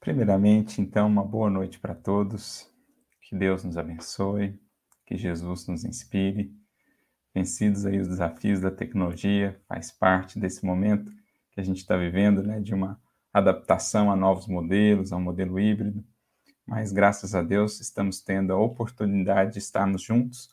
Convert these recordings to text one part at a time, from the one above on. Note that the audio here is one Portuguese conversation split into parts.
Primeiramente, então, uma boa noite para todos. Que Deus nos abençoe, que Jesus nos inspire. Vencidos aí os desafios da tecnologia, faz parte desse momento que a gente está vivendo, né, de uma adaptação a novos modelos, a um modelo híbrido. Mas graças a Deus estamos tendo a oportunidade de estarmos juntos.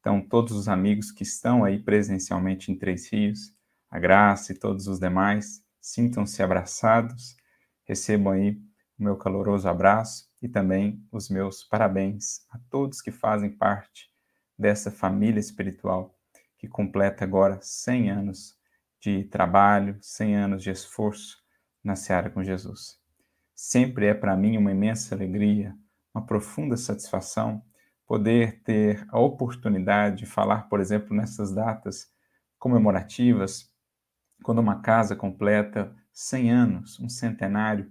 Então, todos os amigos que estão aí presencialmente em Três Rios, a Graça e todos os demais, sintam-se abraçados, recebam aí o meu caloroso abraço e também os meus parabéns a todos que fazem parte dessa família espiritual que completa agora 100 anos de trabalho, 100 anos de esforço na seara com Jesus. Sempre é para mim uma imensa alegria, uma profunda satisfação poder ter a oportunidade de falar, por exemplo, nessas datas comemorativas, quando uma casa completa 100 anos, um centenário,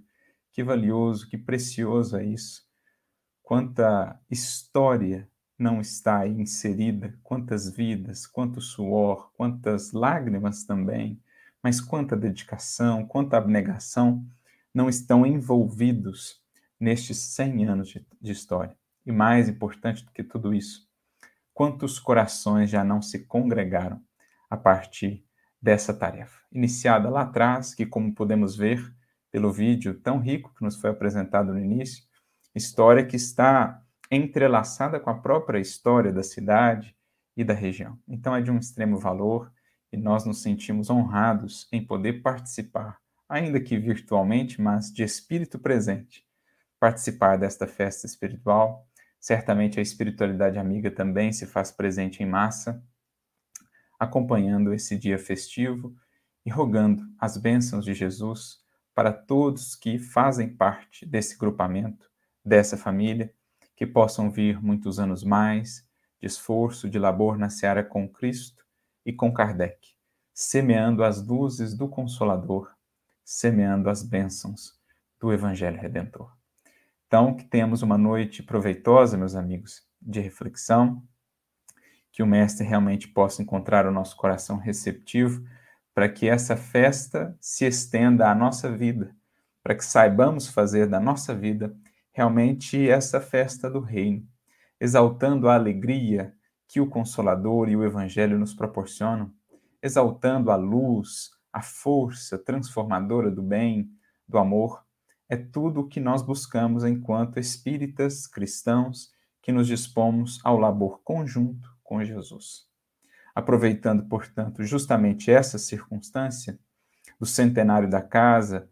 que valioso, que precioso é isso. Quanta história não está aí inserida, quantas vidas, quanto suor, quantas lágrimas também, mas quanta dedicação, quanta abnegação não estão envolvidos nestes 100 anos de, de história. E mais importante do que tudo isso, quantos corações já não se congregaram a partir dessa tarefa, iniciada lá atrás, que, como podemos ver, pelo vídeo tão rico que nos foi apresentado no início, história que está entrelaçada com a própria história da cidade e da região. Então é de um extremo valor e nós nos sentimos honrados em poder participar, ainda que virtualmente, mas de espírito presente, participar desta festa espiritual. Certamente a espiritualidade amiga também se faz presente em massa, acompanhando esse dia festivo e rogando as bênçãos de Jesus para todos que fazem parte desse grupamento, dessa família, que possam vir muitos anos mais de esforço, de labor na seara com Cristo e com Kardec, semeando as luzes do Consolador, semeando as bênçãos do Evangelho Redentor. Então, que tenhamos uma noite proveitosa, meus amigos, de reflexão, que o Mestre realmente possa encontrar o nosso coração receptivo para que essa festa se estenda à nossa vida, para que saibamos fazer da nossa vida realmente essa festa do Reino, exaltando a alegria que o Consolador e o Evangelho nos proporcionam, exaltando a luz, a força transformadora do bem, do amor. É tudo o que nós buscamos enquanto espíritas cristãos que nos dispomos ao labor conjunto com Jesus. Aproveitando, portanto, justamente essa circunstância do centenário da casa,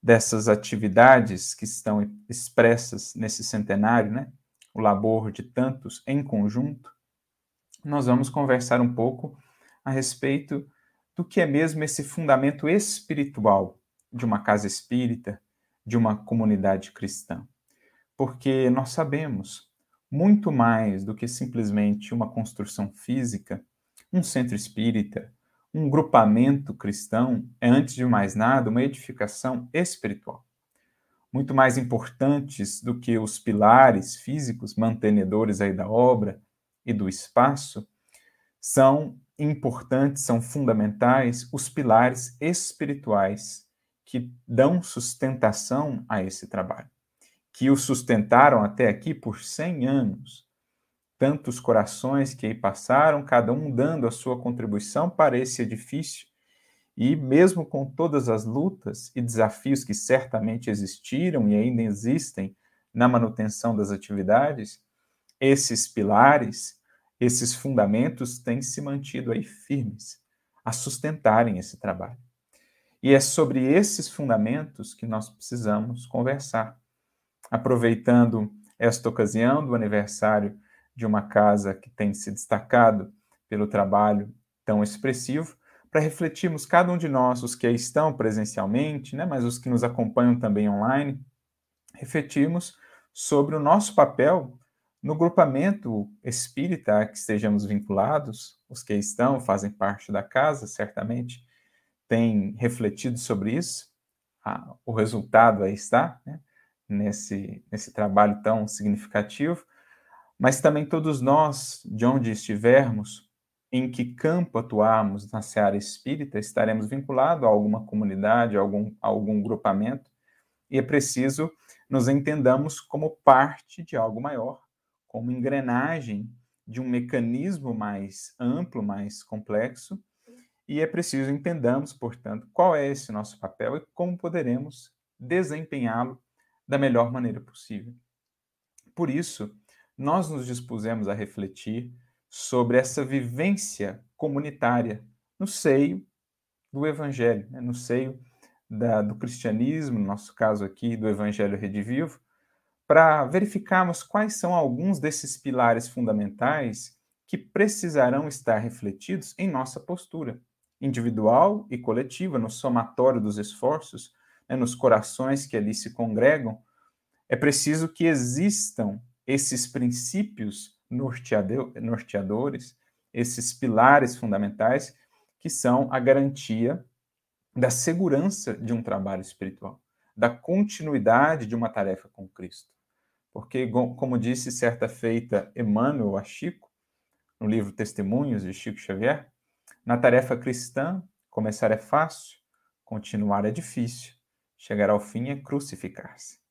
dessas atividades que estão expressas nesse centenário, né? o labor de tantos em conjunto, nós vamos conversar um pouco a respeito do que é mesmo esse fundamento espiritual de uma casa espírita, de uma comunidade cristã. Porque nós sabemos muito mais do que simplesmente uma construção física um centro espírita, um grupamento cristão é, antes de mais nada, uma edificação espiritual. Muito mais importantes do que os pilares físicos mantenedores aí da obra e do espaço, são importantes, são fundamentais os pilares espirituais que dão sustentação a esse trabalho, que o sustentaram até aqui por 100 anos, tantos corações que aí passaram, cada um dando a sua contribuição para esse edifício. E mesmo com todas as lutas e desafios que certamente existiram e ainda existem na manutenção das atividades, esses pilares, esses fundamentos têm se mantido aí firmes a sustentarem esse trabalho. E é sobre esses fundamentos que nós precisamos conversar. Aproveitando esta ocasião do aniversário de uma casa que tem se destacado pelo trabalho tão expressivo, para refletirmos cada um de nós, os que aí estão presencialmente, né, mas os que nos acompanham também online, refletirmos sobre o nosso papel no grupamento espírita a que estejamos vinculados, os que estão, fazem parte da casa, certamente têm refletido sobre isso, ah, o resultado aí está, né, nesse, nesse trabalho tão significativo, mas também todos nós, de onde estivermos, em que campo atuarmos na seara espírita, estaremos vinculados a alguma comunidade, a algum, a algum grupamento, e é preciso nos entendamos como parte de algo maior, como engrenagem de um mecanismo mais amplo, mais complexo, e é preciso entendamos, portanto, qual é esse nosso papel e como poderemos desempenhá-lo da melhor maneira possível. Por isso, nós nos dispusemos a refletir sobre essa vivência comunitária no seio do Evangelho, né? no seio da, do cristianismo, no nosso caso aqui, do Evangelho Redivivo, para verificarmos quais são alguns desses pilares fundamentais que precisarão estar refletidos em nossa postura individual e coletiva, no somatório dos esforços, né, nos corações que ali se congregam, é preciso que existam esses princípios norteadores, esses pilares fundamentais, que são a garantia da segurança de um trabalho espiritual, da continuidade de uma tarefa com Cristo. Porque, como disse certa feita Emmanuel a Chico, no livro Testemunhos de Chico Xavier, na tarefa cristã, começar é fácil, continuar é difícil, chegar ao fim é crucificar-se.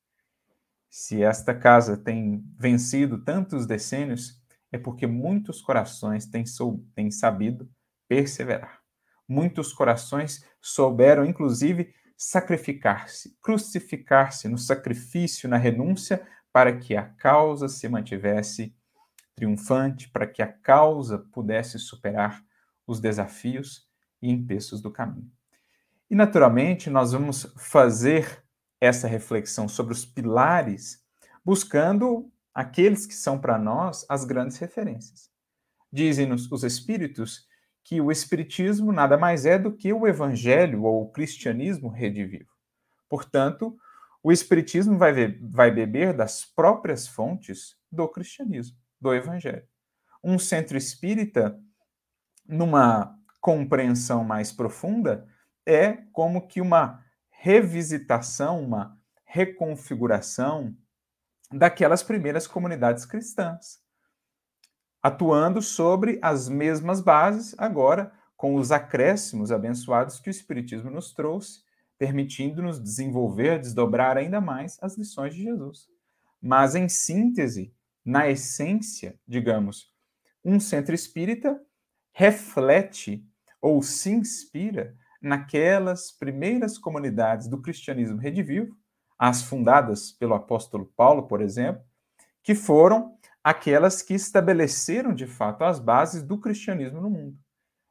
Se esta casa tem vencido tantos decênios, é porque muitos corações têm, sou, têm sabido perseverar. Muitos corações souberam, inclusive, sacrificar-se, crucificar-se no sacrifício, na renúncia, para que a causa se mantivesse triunfante, para que a causa pudesse superar os desafios e empeços do caminho. E, naturalmente, nós vamos fazer essa reflexão sobre os pilares, buscando aqueles que são para nós as grandes referências. Dizem-nos os espíritos que o espiritismo nada mais é do que o evangelho ou o cristianismo redivivo. Portanto, o espiritismo vai, vai beber das próprias fontes do cristianismo, do evangelho. Um centro espírita numa compreensão mais profunda, é como que uma revisitação, uma reconfiguração daquelas primeiras comunidades cristãs, atuando sobre as mesmas bases, agora com os acréscimos abençoados que o Espiritismo nos trouxe, permitindo-nos desenvolver, desdobrar ainda mais as lições de Jesus. Mas, em síntese, na essência, digamos, um centro espírita reflete ou se inspira naquelas primeiras comunidades do cristianismo redivivo, as fundadas pelo apóstolo Paulo, por exemplo, que foram aquelas que estabeleceram de fato as bases do cristianismo no mundo.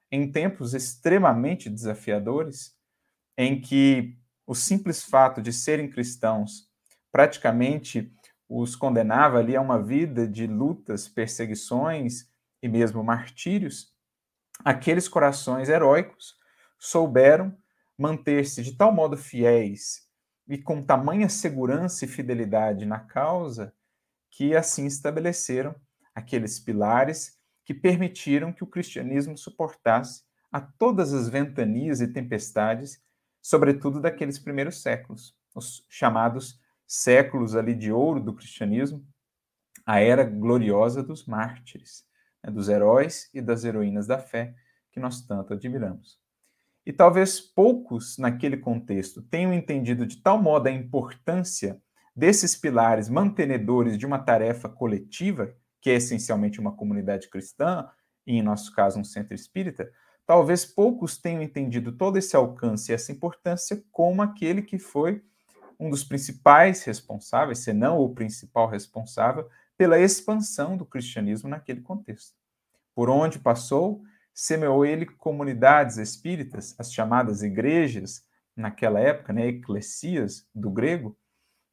Em tempos extremamente desafiadores, em que o simples fato de serem cristãos praticamente os condenava ali a uma vida de lutas, perseguições e mesmo martírios, aqueles corações heróicos souberam manter-se de tal modo fiéis e com tamanha segurança e fidelidade na causa que assim estabeleceram aqueles pilares que permitiram que o cristianismo suportasse a todas as ventanias e tempestades, sobretudo daqueles primeiros séculos, os chamados séculos ali de ouro do cristianismo, a era gloriosa dos mártires né, dos heróis e das heroínas da fé que nós tanto admiramos. E talvez poucos naquele contexto tenham entendido de tal modo a importância desses pilares mantenedores de uma tarefa coletiva, que é essencialmente uma comunidade cristã, e em nosso caso um centro espírita, talvez poucos tenham entendido todo esse alcance e essa importância como aquele que foi um dos principais responsáveis, se não o principal responsável, pela expansão do cristianismo naquele contexto. Por onde passou, semeou ele comunidades espíritas, as chamadas igrejas, naquela época, né, eclesias do grego,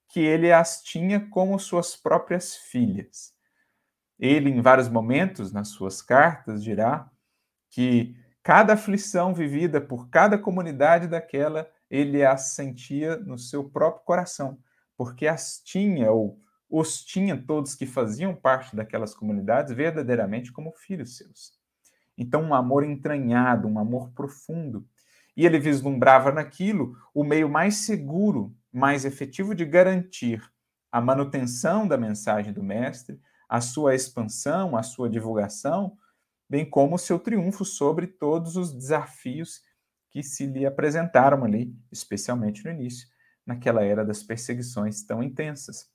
que ele as tinha como suas próprias filhas. Ele, em vários momentos, nas suas cartas, dirá que cada aflição vivida por cada comunidade daquela, ele as sentia no seu próprio coração, porque as tinha ou os tinha todos que faziam parte daquelas comunidades verdadeiramente como filhos seus. Então, um amor entranhado, um amor profundo. E ele vislumbrava naquilo o meio mais seguro, mais efetivo de garantir a manutenção da mensagem do Mestre, a sua expansão, a sua divulgação, bem como o seu triunfo sobre todos os desafios que se lhe apresentaram ali, especialmente no início, naquela era das perseguições tão intensas.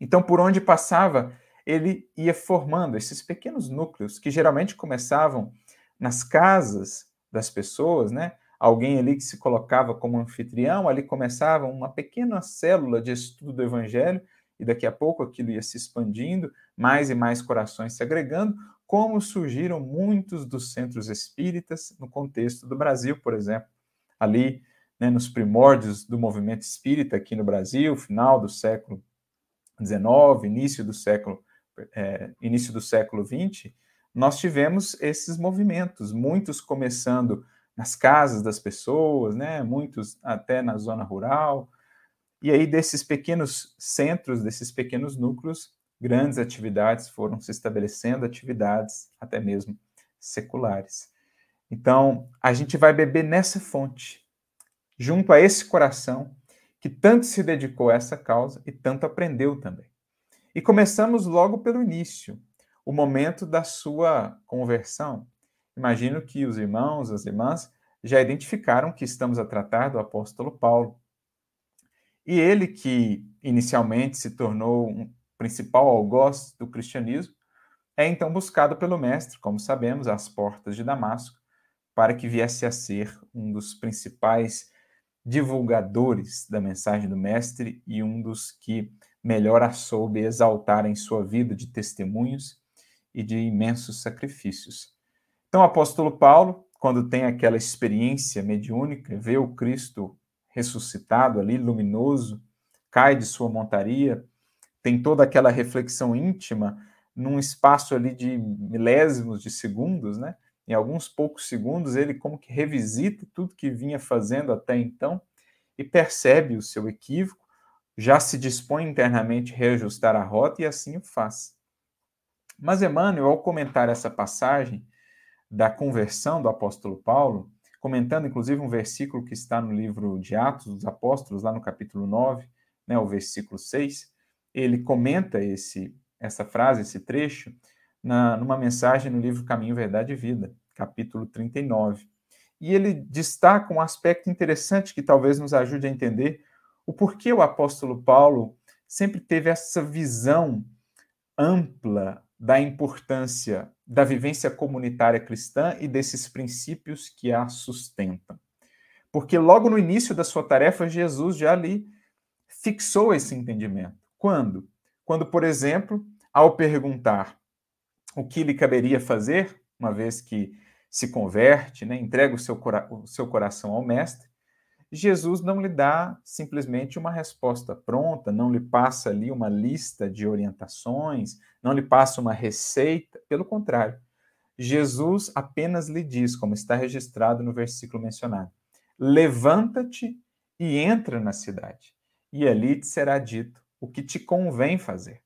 Então, por onde passava, ele ia formando esses pequenos núcleos que geralmente começavam nas casas das pessoas, né? Alguém ali que se colocava como anfitrião, ali começava uma pequena célula de estudo do evangelho e daqui a pouco aquilo ia se expandindo, mais e mais corações se agregando, como surgiram muitos dos centros espíritas no contexto do Brasil, por exemplo. Ali, né, nos primórdios do movimento espírita aqui no Brasil, final do século XIX, início do século é, início do século XX, nós tivemos esses movimentos, muitos começando nas casas das pessoas, né, muitos até na zona rural, e aí desses pequenos centros, desses pequenos núcleos, grandes atividades foram se estabelecendo, atividades até mesmo seculares. Então, a gente vai beber nessa fonte, junto a esse coração que tanto se dedicou a essa causa e tanto aprendeu também. E começamos logo pelo início, o momento da sua conversão. Imagino que os irmãos, as irmãs, já identificaram que estamos a tratar do apóstolo Paulo. E ele, que inicialmente se tornou um principal algoz do cristianismo, é então buscado pelo Mestre, como sabemos, às portas de Damasco, para que viesse a ser um dos principais divulgadores da mensagem do Mestre e um dos que melhor a soube exaltar em sua vida de testemunhos e de imensos sacrifícios. Então, o apóstolo Paulo, quando tem aquela experiência mediúnica, vê o Cristo ressuscitado ali, luminoso, cai de sua montaria, tem toda aquela reflexão íntima num espaço ali de milésimos de segundos, né? Em alguns poucos segundos, ele como que revisita tudo que vinha fazendo até então e percebe o seu equívoco, já se dispõe internamente a reajustar a rota e assim o faz. Mas Emmanuel, ao comentar essa passagem da conversão do apóstolo Paulo, comentando inclusive um versículo que está no livro de Atos dos Apóstolos, lá no capítulo 9, né, o versículo 6, ele comenta esse, essa frase, esse trecho, na, numa mensagem no livro Caminho, Verdade e Vida, capítulo 39. E ele destaca um aspecto interessante que talvez nos ajude a entender o porquê o apóstolo Paulo sempre teve essa visão ampla da importância da vivência comunitária cristã e desses princípios que a sustentam. Porque logo no início da sua tarefa, Jesus já ali fixou esse entendimento. Quando? Quando, por exemplo, ao perguntar o que lhe caberia fazer, uma vez que se converte, né, entrega o seu, o seu coração ao Mestre, Jesus não lhe dá simplesmente uma resposta pronta, não lhe passa ali uma lista de orientações, não lhe passa uma receita, pelo contrário. Jesus apenas lhe diz, como está registrado no versículo mencionado: Levanta-te e entra na cidade, e ali te será dito o que te convém fazer.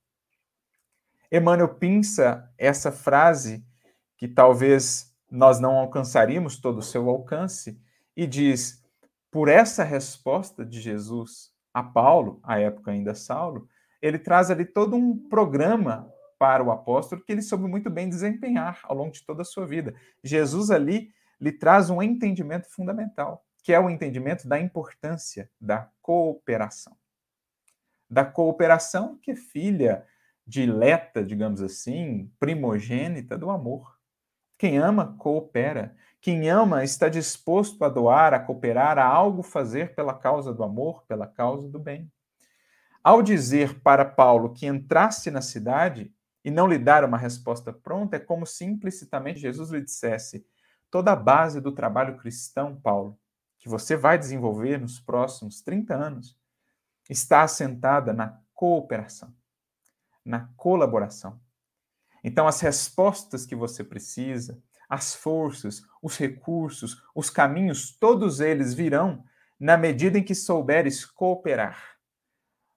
Emmanuel pinça essa frase que talvez nós não alcançaríamos todo o seu alcance e diz: por essa resposta de Jesus a Paulo, à época ainda Saulo, ele traz ali todo um programa para o apóstolo que ele soube muito bem desempenhar ao longo de toda a sua vida. Jesus ali lhe traz um entendimento fundamental, que é o entendimento da importância da cooperação da cooperação, que é filha dileta, digamos assim, primogênita do amor. Quem ama, coopera. Quem ama está disposto a doar, a cooperar, a algo fazer pela causa do amor, pela causa do bem. Ao dizer para Paulo que entrasse na cidade e não lhe dar uma resposta pronta, é como se implicitamente Jesus lhe dissesse: toda a base do trabalho cristão, Paulo, que você vai desenvolver nos próximos 30 anos, está assentada na cooperação, na colaboração. Então, as respostas que você precisa, as forças, os recursos, os caminhos, todos eles virão na medida em que souberes cooperar,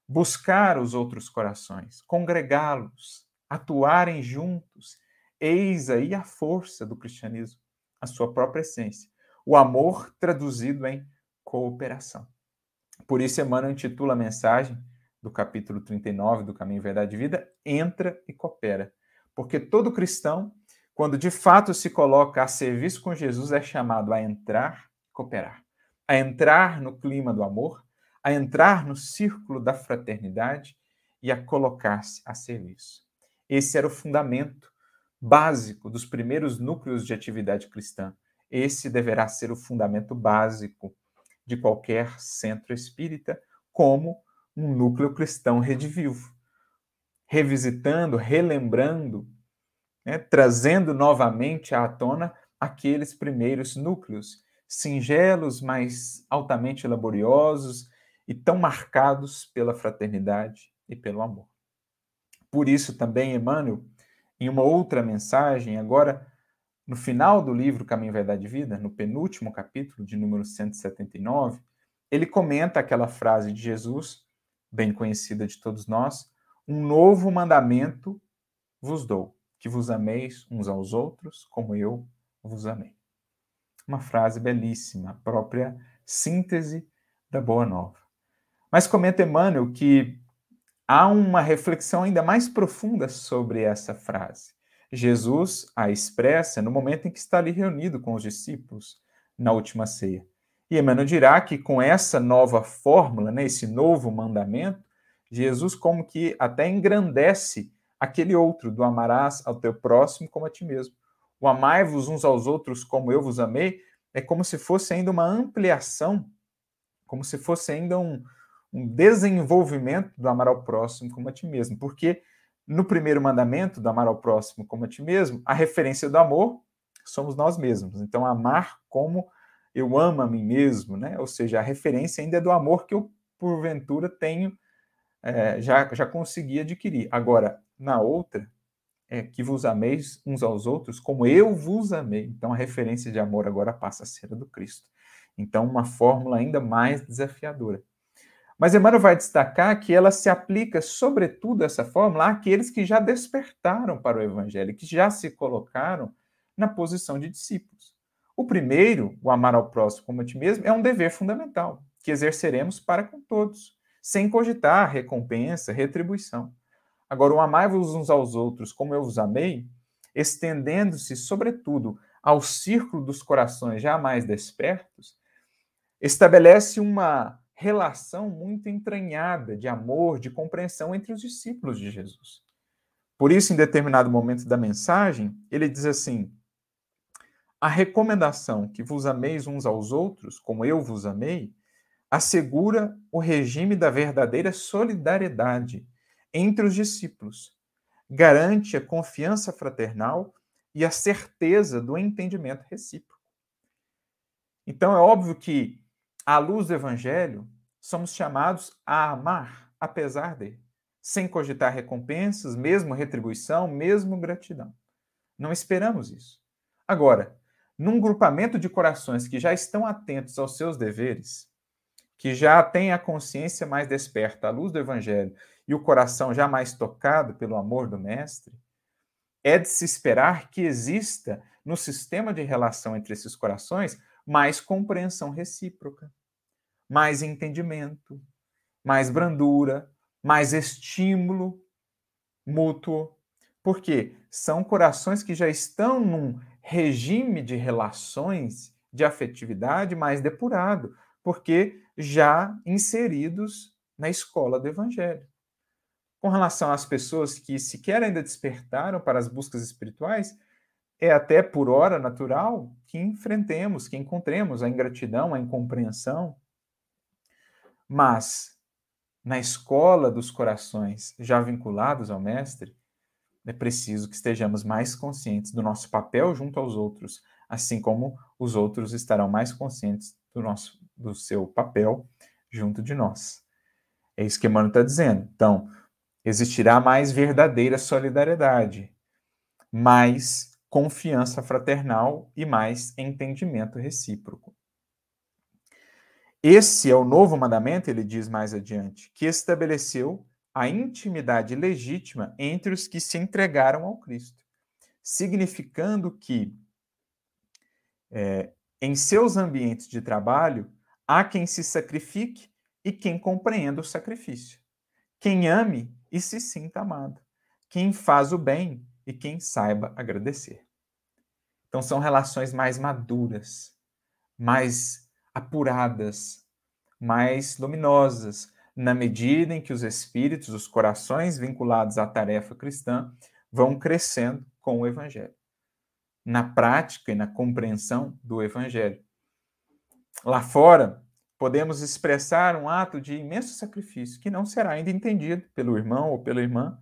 buscar os outros corações, congregá-los, atuarem juntos. Eis aí a força do cristianismo, a sua própria essência. O amor traduzido em cooperação. Por isso, Emmanuel intitula a mensagem do capítulo 39 do Caminho, Verdade e Vida, Entra e Coopera. Porque todo cristão, quando de fato se coloca a serviço com Jesus, é chamado a entrar cooperar. A entrar no clima do amor, a entrar no círculo da fraternidade e a colocar-se a serviço. Esse era o fundamento básico dos primeiros núcleos de atividade cristã. Esse deverá ser o fundamento básico de qualquer centro espírita, como um núcleo cristão redivivo, revisitando, relembrando, né, trazendo novamente à tona aqueles primeiros núcleos, singelos, mas altamente laboriosos e tão marcados pela fraternidade e pelo amor. Por isso também Emmanuel, em uma outra mensagem, agora no final do livro Caminho, Verdade e Vida, no penúltimo capítulo, de número 179, ele comenta aquela frase de Jesus, bem conhecida de todos nós: Um novo mandamento vos dou, que vos ameis uns aos outros, como eu vos amei. Uma frase belíssima, a própria síntese da Boa Nova. Mas comenta Emmanuel que há uma reflexão ainda mais profunda sobre essa frase. Jesus a expressa no momento em que está ali reunido com os discípulos na última ceia. E Emmanuel dirá que com essa nova fórmula, né, esse novo mandamento, Jesus como que até engrandece aquele outro do amarás ao teu próximo como a ti mesmo. O amai-vos uns aos outros como eu vos amei é como se fosse ainda uma ampliação, como se fosse ainda um, um desenvolvimento do amar ao próximo como a ti mesmo, porque no primeiro mandamento, do amar ao próximo como a ti mesmo, a referência do amor somos nós mesmos. Então, amar como eu amo a mim mesmo, né? Ou seja, a referência ainda é do amor que eu, porventura, tenho, é, já, já consegui adquirir. Agora, na outra, é que vos ameis uns aos outros como eu vos amei. Então, a referência de amor agora passa a ser a do Cristo. Então, uma fórmula ainda mais desafiadora. Mas Emmanuel vai destacar que ela se aplica, sobretudo, essa fórmula, àqueles que já despertaram para o Evangelho, que já se colocaram na posição de discípulos. O primeiro, o amar ao próximo como a ti mesmo, é um dever fundamental, que exerceremos para com todos, sem cogitar recompensa, retribuição. Agora, o amai-vos uns aos outros como eu vos amei, estendendo-se, sobretudo, ao círculo dos corações já mais despertos, estabelece uma relação muito entranhada de amor, de compreensão entre os discípulos de Jesus. Por isso, em determinado momento da mensagem, ele diz assim: A recomendação que vos ameis uns aos outros, como eu vos amei, assegura o regime da verdadeira solidariedade entre os discípulos, garante a confiança fraternal e a certeza do entendimento recíproco. Então, é óbvio que à luz do Evangelho, somos chamados a amar, apesar de, sem cogitar recompensas, mesmo retribuição, mesmo gratidão. Não esperamos isso. Agora, num grupamento de corações que já estão atentos aos seus deveres, que já têm a consciência mais desperta à luz do Evangelho e o coração já mais tocado pelo amor do Mestre, é de se esperar que exista no sistema de relação entre esses corações mais compreensão recíproca, mais entendimento, mais brandura, mais estímulo mútuo. Porque são corações que já estão num regime de relações de afetividade mais depurado, porque já inseridos na escola do evangelho. Com relação às pessoas que sequer ainda despertaram para as buscas espirituais, é até por hora natural que enfrentemos, que encontremos a ingratidão, a incompreensão. Mas na escola dos corações já vinculados ao Mestre, é preciso que estejamos mais conscientes do nosso papel junto aos outros, assim como os outros estarão mais conscientes do, nosso, do seu papel junto de nós. É isso que Emmanuel está dizendo. Então, existirá mais verdadeira solidariedade, mais confiança fraternal e mais entendimento recíproco. Esse é o novo mandamento, ele diz mais adiante, que estabeleceu a intimidade legítima entre os que se entregaram ao Cristo, significando que é, em seus ambientes de trabalho há quem se sacrifique e quem compreenda o sacrifício, quem ame e se sinta amado, quem faz o bem e quem saiba agradecer. Então são relações mais maduras, mais apuradas, mais luminosas, na medida em que os espíritos, os corações vinculados à tarefa cristã, vão crescendo com o Evangelho, na prática e na compreensão do Evangelho. Lá fora, podemos expressar um ato de imenso sacrifício que não será ainda entendido pelo irmão ou pela irmã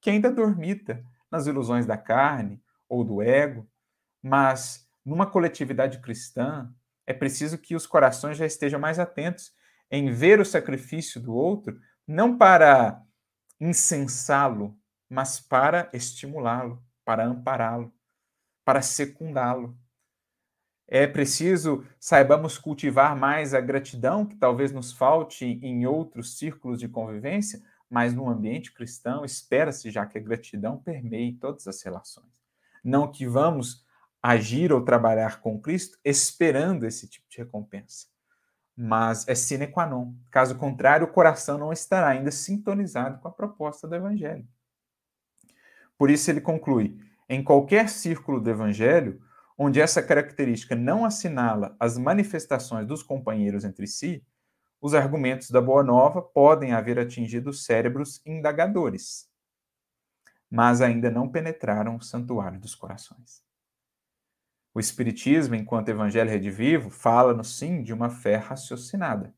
que ainda dormita nas ilusões da carne ou do ego, mas numa coletividade cristã é preciso que os corações já estejam mais atentos em ver o sacrifício do outro, não para incensá-lo, mas para estimulá-lo, para ampará-lo, para secundá-lo. É preciso saibamos cultivar mais a gratidão, que talvez nos falte em outros círculos de convivência, mas no ambiente cristão espera-se já que a gratidão permeie todas as relações. Não que vamos agir ou trabalhar com Cristo esperando esse tipo de recompensa, mas é sine qua non. Caso contrário, o coração não estará ainda sintonizado com a proposta do Evangelho. Por isso ele conclui: em qualquer círculo do Evangelho, onde essa característica não assinala as manifestações dos companheiros entre si, os argumentos da Boa Nova podem haver atingido cérebros indagadores, mas ainda não penetraram o santuário dos corações. O Espiritismo, enquanto Evangelho redivivo, fala-nos sim de uma fé raciocinada,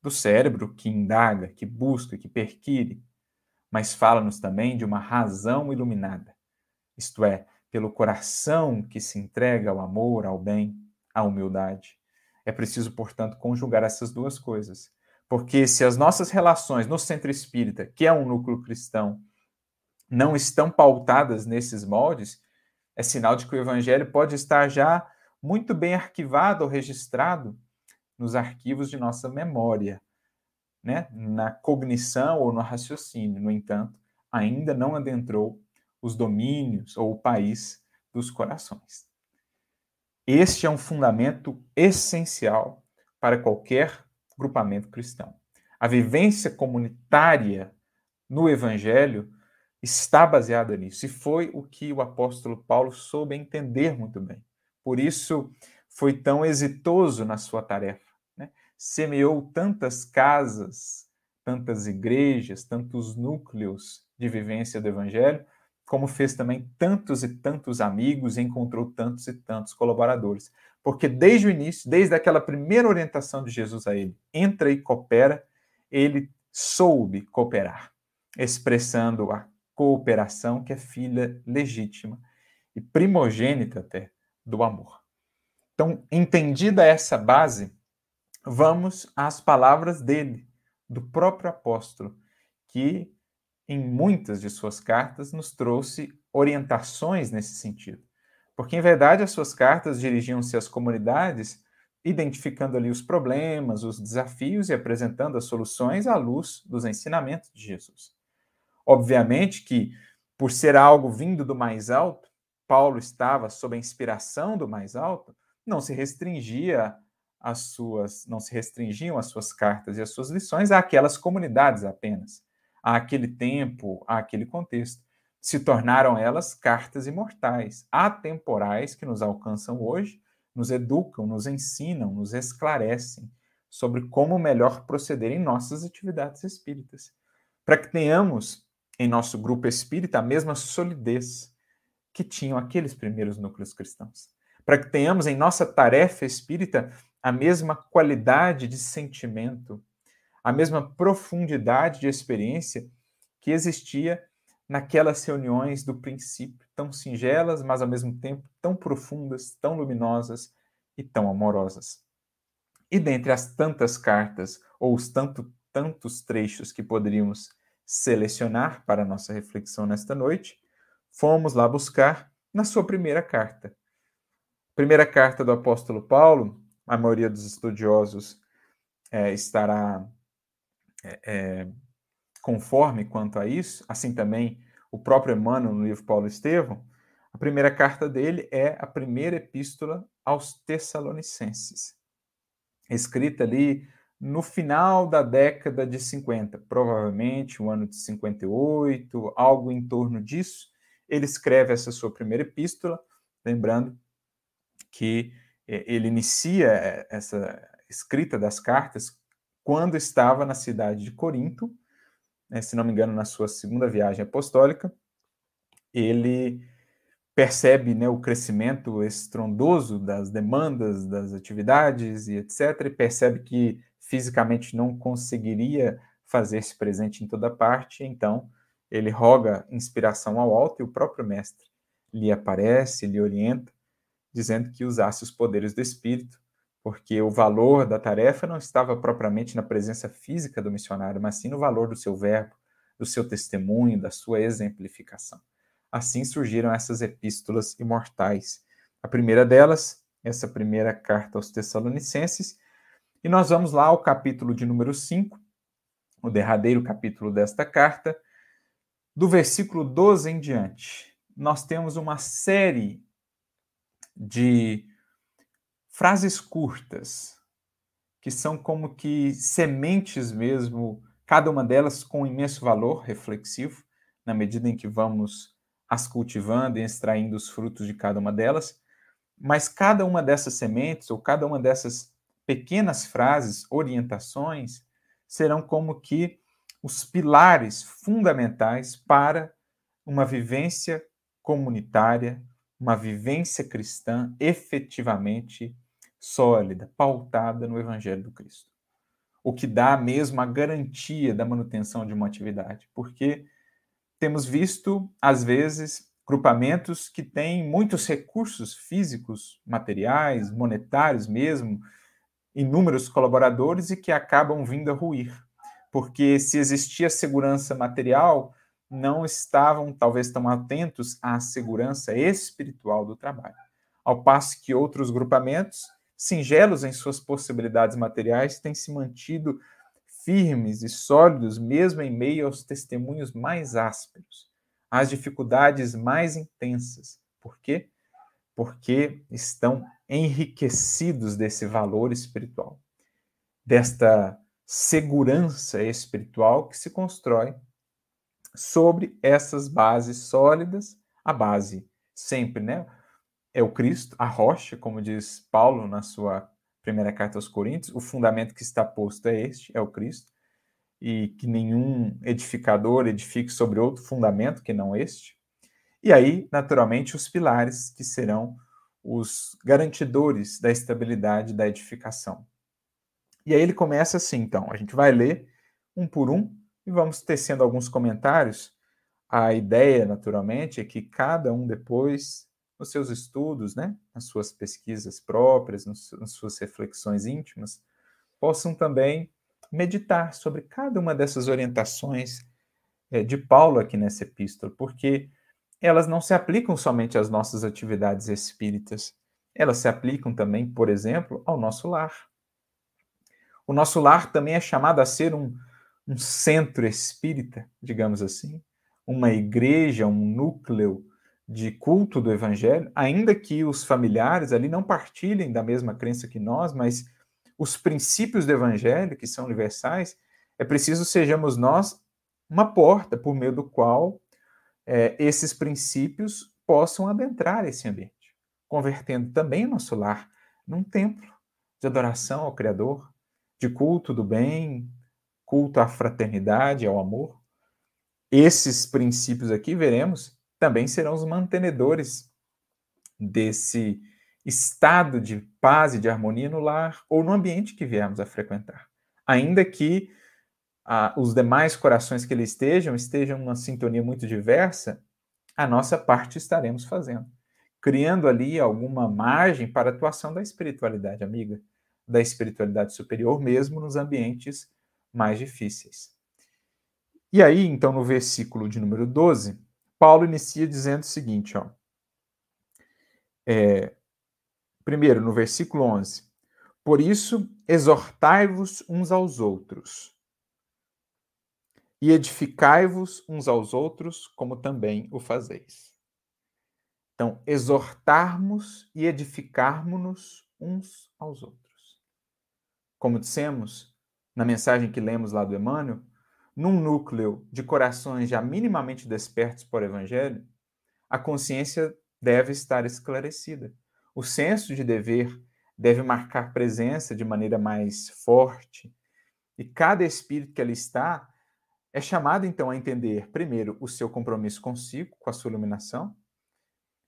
do cérebro que indaga, que busca, que perquire, mas fala-nos também de uma razão iluminada, isto é, pelo coração que se entrega ao amor, ao bem, à humildade. É preciso, portanto, conjugar essas duas coisas. Porque se as nossas relações no centro espírita, que é um núcleo cristão, não estão pautadas nesses moldes, é sinal de que o evangelho pode estar já muito bem arquivado ou registrado nos arquivos de nossa memória, né? na cognição ou no raciocínio. No entanto, ainda não adentrou os domínios ou o país dos corações. Este é um fundamento essencial para qualquer grupamento cristão. A vivência comunitária no Evangelho está baseada nisso, e foi o que o apóstolo Paulo soube entender muito bem. Por isso, foi tão exitoso na sua tarefa. Né? Semeou tantas casas, tantas igrejas, tantos núcleos de vivência do Evangelho, como fez também tantos e tantos amigos encontrou tantos e tantos colaboradores. Porque desde o início, desde aquela primeira orientação de Jesus a ele, entra e coopera, ele soube cooperar, expressando a cooperação que é filha legítima e primogênita até do amor. Então, entendida essa base, vamos às palavras dele, do próprio apóstolo, que em muitas de suas cartas, nos trouxe orientações nesse sentido. Porque, em verdade, as suas cartas dirigiam-se às comunidades, identificando ali os problemas, os desafios e apresentando as soluções à luz dos ensinamentos de Jesus. Obviamente que, por ser algo vindo do mais alto, Paulo estava sob a inspiração do mais alto, não se restringia as suas, não se restringiam as suas cartas e as suas lições àquelas comunidades apenas àquele tempo, àquele contexto. Se tornaram elas cartas imortais, atemporais que nos alcançam hoje, nos educam, nos ensinam, nos esclarecem sobre como melhor proceder em nossas atividades espíritas, para que tenhamos em nosso grupo espírita a mesma solidez que tinham aqueles primeiros núcleos cristãos, para que tenhamos em nossa tarefa espírita a mesma qualidade de sentimento, a mesma profundidade de experiência que existia naquelas reuniões do princípio, tão singelas, mas ao mesmo tempo tão profundas, tão luminosas e tão amorosas. E dentre as tantas cartas, ou os tanto, tantos trechos que poderíamos selecionar para nossa reflexão nesta noite, fomos lá buscar na sua primeira carta. Primeira carta do apóstolo Paulo, a maioria dos estudiosos é, estará é, é, conforme quanto a isso, assim também o próprio Emmanuel no livro Paulo Estevão, a primeira carta dele é a primeira epístola aos Tessalonicenses, escrita ali no final da década de 50, provavelmente o ano de 58, algo em torno disso. Ele escreve essa sua primeira epístola, lembrando que é, ele inicia é, essa escrita das cartas quando estava na cidade de Corinto, né, se não me engano, na sua segunda viagem apostólica, ele percebe né, o crescimento estrondoso das demandas, das atividades e etc., e percebe que fisicamente não conseguiria fazer-se presente em toda parte, então ele roga inspiração ao alto e o próprio mestre lhe aparece, lhe orienta, dizendo que usasse os poderes do Espírito, porque o valor da tarefa não estava propriamente na presença física do missionário, mas sim no valor do seu verbo, do seu testemunho, da sua exemplificação. Assim surgiram essas epístolas imortais. A primeira delas, essa primeira carta aos Tessalonicenses, e nós vamos lá ao capítulo de número 5, o derradeiro capítulo desta carta, do versículo 12 em diante. Nós temos uma série de frases curtas, que são como que sementes mesmo, cada uma delas com imenso valor reflexivo, na medida em que vamos as cultivando e extraindo os frutos de cada uma delas, mas cada uma dessas sementes ou cada uma dessas pequenas frases, orientações, serão como que os pilares fundamentais para uma vivência comunitária, uma vivência cristã efetivamente sólida, pautada no Evangelho do Cristo. O que dá mesmo a garantia da manutenção de uma atividade, porque temos visto, às vezes, grupamentos que têm muitos recursos físicos, materiais, monetários mesmo, inúmeros colaboradores e que acabam vindo a ruir. Porque se existia segurança material, não estavam talvez tão atentos à segurança espiritual do trabalho. Ao passo que outros grupamentos, singelos em suas possibilidades materiais, têm se mantido firmes e sólidos, mesmo em meio aos testemunhos mais ásperos, às dificuldades mais intensas. Por quê? Porque estão enriquecidos desse valor espiritual, desta segurança espiritual que se constrói sobre essas bases sólidas, a base sempre, né? É o Cristo, a rocha, como diz Paulo na sua primeira carta aos Coríntios, o fundamento que está posto é este, é o Cristo, e que nenhum edificador edifique sobre outro fundamento que não este. E aí, naturalmente, os pilares que serão os garantidores da estabilidade da edificação. E aí ele começa assim, então, a gente vai ler um por um e vamos tecendo alguns comentários. A ideia, naturalmente, é que cada um depois nos seus estudos, né, nas suas pesquisas próprias, nas suas reflexões íntimas, possam também meditar sobre cada uma dessas orientações é, de Paulo aqui nessa epístola, porque elas não se aplicam somente às nossas atividades espíritas, elas se aplicam também, por exemplo, ao nosso lar. O nosso lar também é chamado a ser um, um centro espírita, digamos assim, uma igreja, um núcleo de culto do evangelho, ainda que os familiares ali não partilhem da mesma crença que nós, mas os princípios do evangelho, que são universais, é preciso sejamos nós uma porta por meio do qual é, esses princípios possam adentrar esse ambiente, convertendo também nosso lar num templo de adoração ao Criador, de culto do bem, culto à fraternidade, ao amor. Esses princípios aqui, veremos, também serão os mantenedores desse estado de paz e de harmonia no lar ou no ambiente que viemos a frequentar. Ainda que ah, os demais corações que ele estejam estejam numa sintonia muito diversa, a nossa parte estaremos fazendo, criando ali alguma margem para a atuação da espiritualidade amiga, da espiritualidade superior, mesmo nos ambientes mais difíceis. E aí, então, no versículo de número 12, Paulo inicia dizendo o seguinte, ó. É, primeiro, no versículo 11. Por isso, exortai-vos uns aos outros e edificai-vos uns aos outros, como também o fazeis. Então, exortarmos e edificarmos-nos uns aos outros. Como dissemos na mensagem que lemos lá do Emmanuel, num núcleo de corações já minimamente despertos por evangelho, a consciência deve estar esclarecida. O senso de dever deve marcar presença de maneira mais forte E cada espírito que ali está é chamado então a entender, primeiro, o seu compromisso consigo, com a sua iluminação,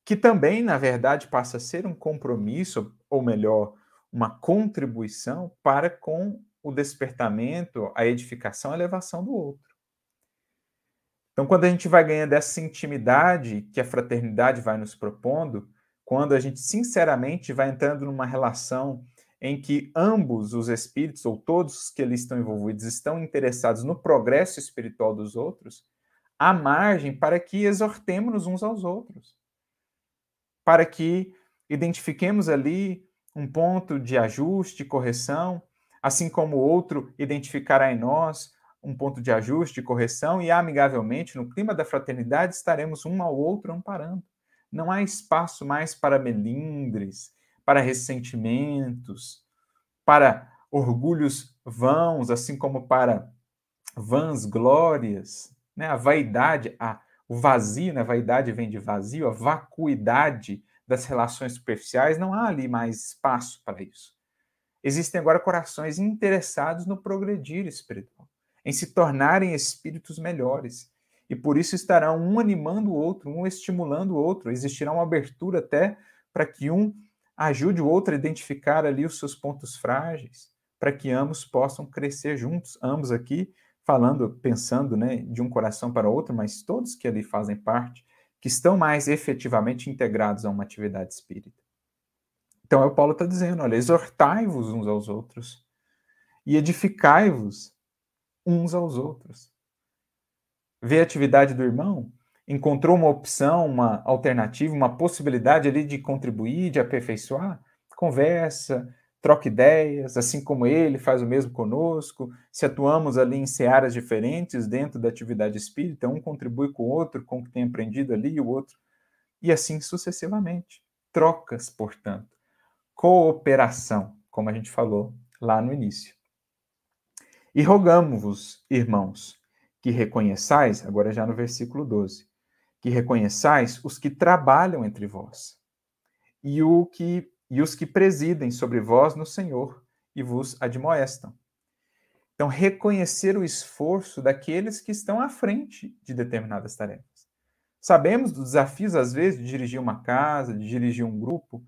que também, na verdade, passa a ser um compromisso, ou melhor, uma contribuição para com o despertamento, a edificação, a elevação do outro. Então, quando a gente vai ganhando essa intimidade que a fraternidade vai nos propondo, quando a gente sinceramente vai entrando numa relação em que ambos os espíritos, ou todos que ali estão envolvidos, estão interessados no progresso espiritual dos outros, há margem para que exortemos uns aos outros, para que identifiquemos ali um ponto de ajuste, correção, assim como o outro identificará em nós um ponto de ajuste, correção, e amigavelmente, no clima da fraternidade, estaremos um ao outro amparando. Não há espaço mais para melindres, para ressentimentos, para orgulhos vãos, assim como para vãs glórias. Né? A vaidade, a, o vazio, né? a vaidade vem de vazio, a vacuidade das relações superficiais, não há ali mais espaço para isso. Existem agora corações interessados no progredir espiritual em se tornarem espíritos melhores. E por isso estarão um animando o outro, um estimulando o outro. Existirá uma abertura até para que um ajude o outro a identificar ali os seus pontos frágeis, para que ambos possam crescer juntos. Ambos aqui falando, pensando, né, de um coração para outro, mas todos que ali fazem parte, que estão mais efetivamente integrados a uma atividade espírita. Então, é o Paulo está dizendo: olha, exortai-vos uns aos outros e edificai-vos uns aos outros. Vê a atividade do irmão, encontrou uma opção, uma alternativa, uma possibilidade ali de contribuir, de aperfeiçoar, conversa, troca ideias, assim como ele faz o mesmo conosco. Se atuamos ali em searas diferentes dentro da atividade espírita, um contribui com o outro, com o que tem aprendido ali, e o outro, e assim sucessivamente. Trocas, portanto. Cooperação, como a gente falou lá no início. E rogamos-vos, irmãos, que reconheçais, agora já no versículo 12, que reconheçais os que trabalham entre vós, e, o que, e os que presidem sobre vós no Senhor e vos admoestam. Então, reconhecer o esforço daqueles que estão à frente de determinadas tarefas. Sabemos dos desafios, às vezes, de dirigir uma casa, de dirigir um grupo,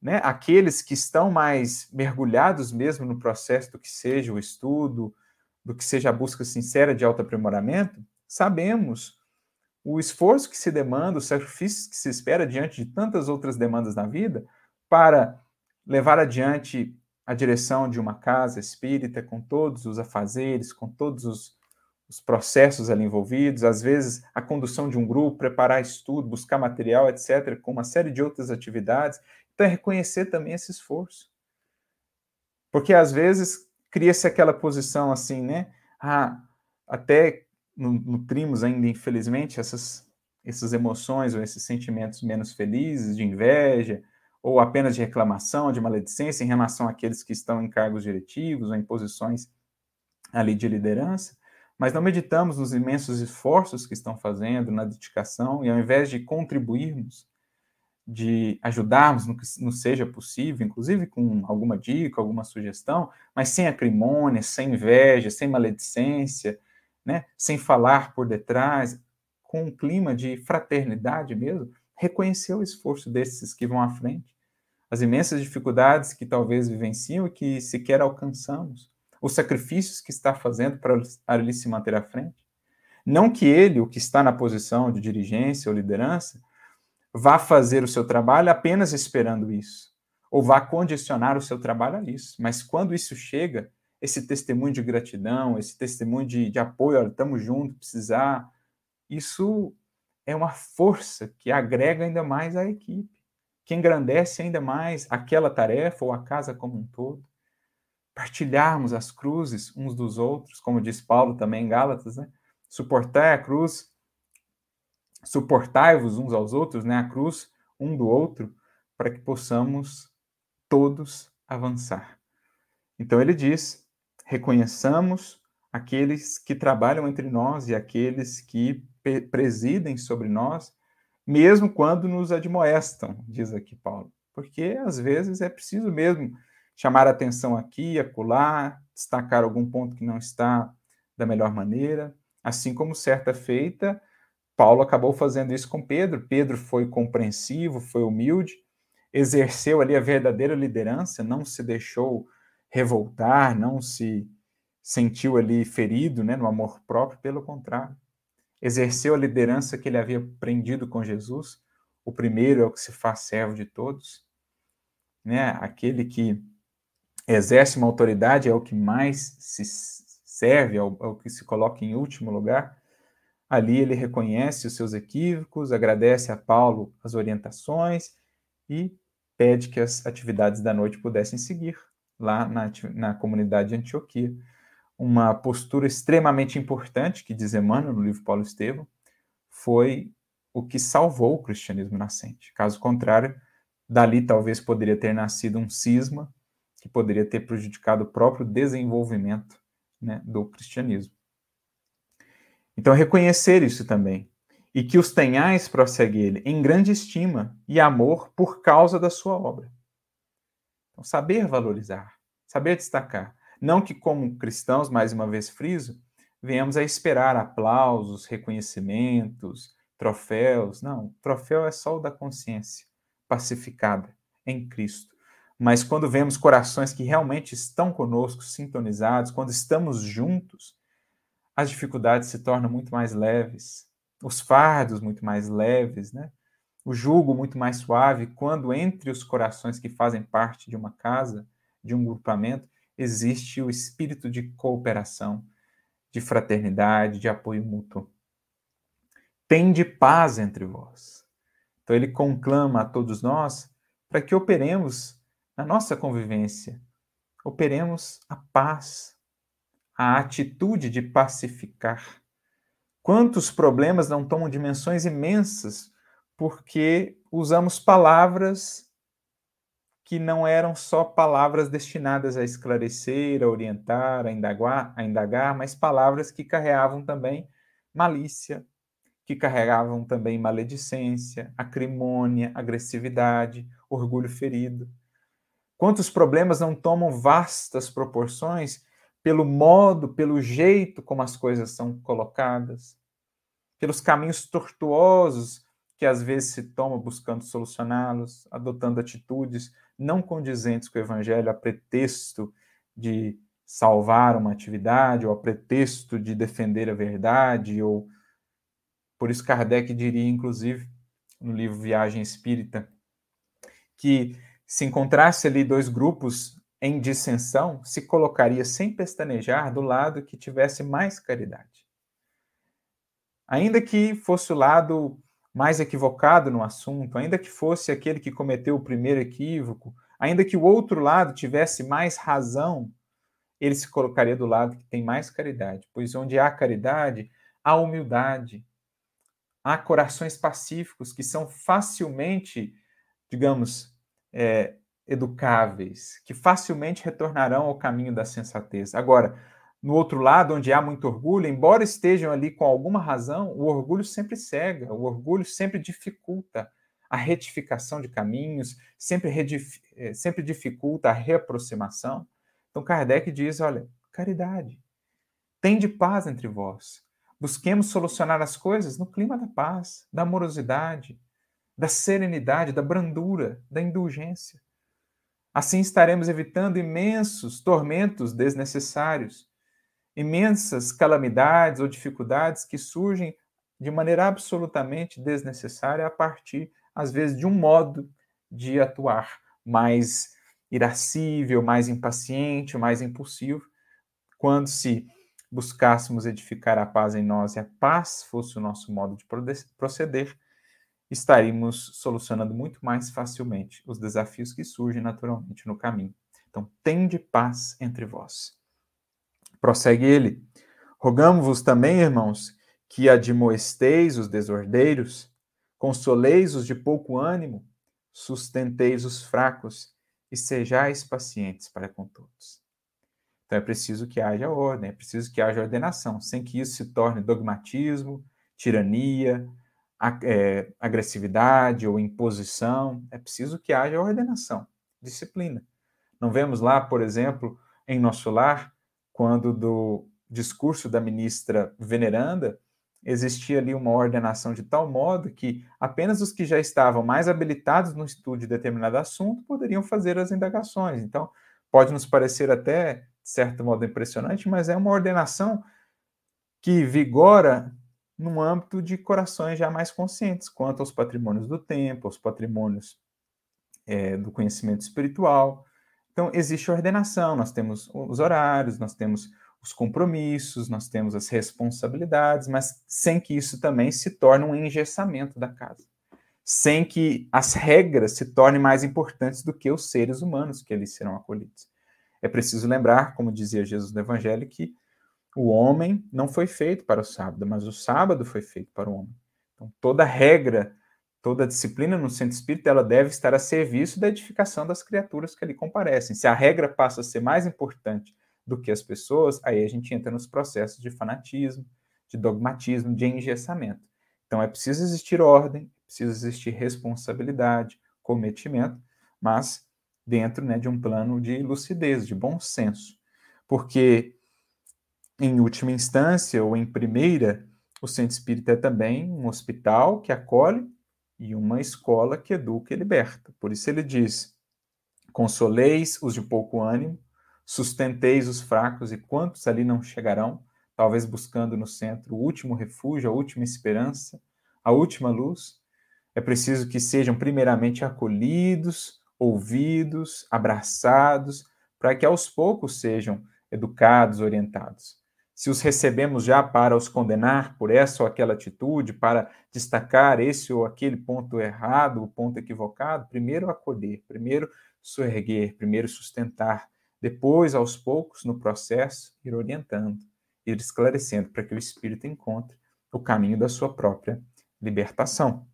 né, aqueles que estão mais mergulhados mesmo no processo do que seja o estudo, do que seja a busca sincera de autoaprimoramento, sabemos o esforço que se demanda, os sacrifícios que se espera diante de tantas outras demandas na vida para levar adiante a direção de uma casa espírita com todos os afazeres, com todos os, os processos ali envolvidos, às vezes a condução de um grupo, preparar estudo, buscar material, etc., com uma série de outras atividades então, é reconhecer também esse esforço. Porque às vezes cria-se aquela posição assim, né? Ah, até nutrimos ainda, infelizmente, essas, essas emoções ou esses sentimentos menos felizes, de inveja, ou apenas de reclamação, de maledicência em relação àqueles que estão em cargos diretivos ou em posições ali de liderança, mas não meditamos nos imensos esforços que estão fazendo, na dedicação, e ao invés de contribuirmos de ajudarmos no que nos seja possível, inclusive com alguma dica, alguma sugestão, mas sem acrimônia, sem inveja, sem maledicência, né? sem falar por detrás, com um clima de fraternidade mesmo, reconhecer o esforço desses que vão à frente, as imensas dificuldades que talvez vivenciam e que sequer alcançamos, os sacrifícios que está fazendo para ele se manter à frente. Não que ele, o que está na posição de dirigência ou liderança, vá fazer o seu trabalho apenas esperando isso, ou vá condicionar o seu trabalho a isso. Mas quando isso chega, esse testemunho de gratidão, esse testemunho de, de apoio, olha, estamos juntos, precisar, isso é uma força que agrega ainda mais a equipe, que engrandece ainda mais aquela tarefa ou a casa como um todo. Partilharmos as cruzes uns dos outros, como diz Paulo também em Gálatas, né? Suportar a cruz suportai-vos uns aos outros, né, a cruz um do outro, para que possamos todos avançar. Então ele diz: reconheçamos aqueles que trabalham entre nós e aqueles que presidem sobre nós, mesmo quando nos admoestam, diz aqui Paulo. Porque às vezes é preciso mesmo chamar atenção aqui, acolá, destacar algum ponto que não está da melhor maneira. Assim como certa feita, Paulo acabou fazendo isso com Pedro. Pedro foi compreensivo, foi humilde, exerceu ali a verdadeira liderança, não se deixou revoltar, não se sentiu ali ferido né, no amor próprio, pelo contrário. Exerceu a liderança que ele havia aprendido com Jesus. O primeiro é o que se faz servo de todos. Né? Aquele que exerce uma autoridade é o que mais se serve, é o, é o que se coloca em último lugar. Ali ele reconhece os seus equívocos, agradece a Paulo as orientações e pede que as atividades da noite pudessem seguir lá na, na comunidade de Antioquia. Uma postura extremamente importante, que diz Emmanuel no livro Paulo Estevam, foi o que salvou o cristianismo nascente. Caso contrário, dali talvez poderia ter nascido um cisma que poderia ter prejudicado o próprio desenvolvimento né, do cristianismo. Então, reconhecer isso também. E que os tenhais, prossegue ele, em grande estima e amor por causa da sua obra. Então, saber valorizar, saber destacar. Não que, como cristãos, mais uma vez friso, venhamos a esperar aplausos, reconhecimentos, troféus. Não, troféu é só o da consciência pacificada em Cristo. Mas quando vemos corações que realmente estão conosco, sintonizados, quando estamos juntos, as dificuldades se tornam muito mais leves, os fardos muito mais leves, né? O jugo muito mais suave quando entre os corações que fazem parte de uma casa, de um grupamento, existe o espírito de cooperação, de fraternidade, de apoio mútuo. Tende paz entre vós. Então ele conclama a todos nós para que operemos na nossa convivência, operemos a paz, a atitude de pacificar. Quantos problemas não tomam dimensões imensas porque usamos palavras que não eram só palavras destinadas a esclarecer, a orientar, a indagar, a indagar, mas palavras que carregavam também malícia, que carregavam também maledicência, acrimônia, agressividade, orgulho ferido. Quantos problemas não tomam vastas proporções pelo modo, pelo jeito como as coisas são colocadas, pelos caminhos tortuosos que às vezes se toma buscando solucioná-los, adotando atitudes não condizentes com o evangelho a pretexto de salvar uma atividade ou a pretexto de defender a verdade ou por isso Kardec diria inclusive no livro Viagem Espírita que se encontrasse ali dois grupos em dissensão, se colocaria sem pestanejar do lado que tivesse mais caridade. Ainda que fosse o lado mais equivocado no assunto, ainda que fosse aquele que cometeu o primeiro equívoco, ainda que o outro lado tivesse mais razão, ele se colocaria do lado que tem mais caridade, pois onde há caridade, há humildade, há corações pacíficos que são facilmente, digamos, é, educáveis, que facilmente retornarão ao caminho da sensatez. Agora, no outro lado, onde há muito orgulho, embora estejam ali com alguma razão, o orgulho sempre cega, o orgulho sempre dificulta a retificação de caminhos, sempre, é, sempre dificulta a reaproximação. Então, Kardec diz: olha, caridade, tem de paz entre vós. Busquemos solucionar as coisas no clima da paz, da amorosidade, da serenidade, da brandura, da indulgência. Assim estaremos evitando imensos tormentos desnecessários, imensas calamidades ou dificuldades que surgem de maneira absolutamente desnecessária a partir, às vezes, de um modo de atuar mais irascível, mais impaciente, mais impulsivo, quando se buscássemos edificar a paz em nós e a paz fosse o nosso modo de proceder, estaríamos solucionando muito mais facilmente os desafios que surgem naturalmente no caminho. Então, tende paz entre vós. Prossegue ele. Rogamos-vos também, irmãos, que admoesteis os desordeiros, consoleis os de pouco ânimo, sustenteis os fracos e sejais pacientes para com todos. Então é preciso que haja ordem, é preciso que haja ordenação, sem que isso se torne dogmatismo, tirania, é, agressividade ou imposição, é preciso que haja ordenação, disciplina. Não vemos lá, por exemplo, em nosso lar, quando do discurso da ministra veneranda, existia ali uma ordenação de tal modo que apenas os que já estavam mais habilitados no estudo de determinado assunto poderiam fazer as indagações. Então, pode nos parecer até, de certo modo, impressionante, mas é uma ordenação que vigora no âmbito de corações já mais conscientes quanto aos patrimônios do tempo, aos patrimônios é, do conhecimento espiritual. Então, existe ordenação, nós temos os horários, nós temos os compromissos, nós temos as responsabilidades, mas sem que isso também se torne um engessamento da casa. Sem que as regras se tornem mais importantes do que os seres humanos que ali serão acolhidos. É preciso lembrar, como dizia Jesus no Evangelho, que o homem não foi feito para o sábado, mas o sábado foi feito para o homem. Então, toda regra, toda disciplina no centro espírita, ela deve estar a serviço da edificação das criaturas que ali comparecem. Se a regra passa a ser mais importante do que as pessoas, aí a gente entra nos processos de fanatismo, de dogmatismo, de engessamento. Então é preciso existir ordem, precisa existir responsabilidade, cometimento, mas dentro né, de um plano de lucidez, de bom senso. Porque, em última instância, ou em primeira, o centro espírita é também um hospital que acolhe e uma escola que educa e liberta. Por isso ele diz: consoleis os de pouco ânimo, Sustenteis os fracos, e quantos ali não chegarão, talvez buscando no centro o último refúgio, a última esperança, a última luz? É preciso que sejam primeiramente acolhidos, ouvidos, abraçados, para que aos poucos sejam educados, orientados. Se os recebemos já para os condenar por essa ou aquela atitude, para destacar esse ou aquele ponto errado, o ponto equivocado, primeiro acolher, primeiro soerguer, primeiro sustentar, depois, aos poucos, no processo, ir orientando, ir esclarecendo para que o espírito encontre o caminho da sua própria libertação.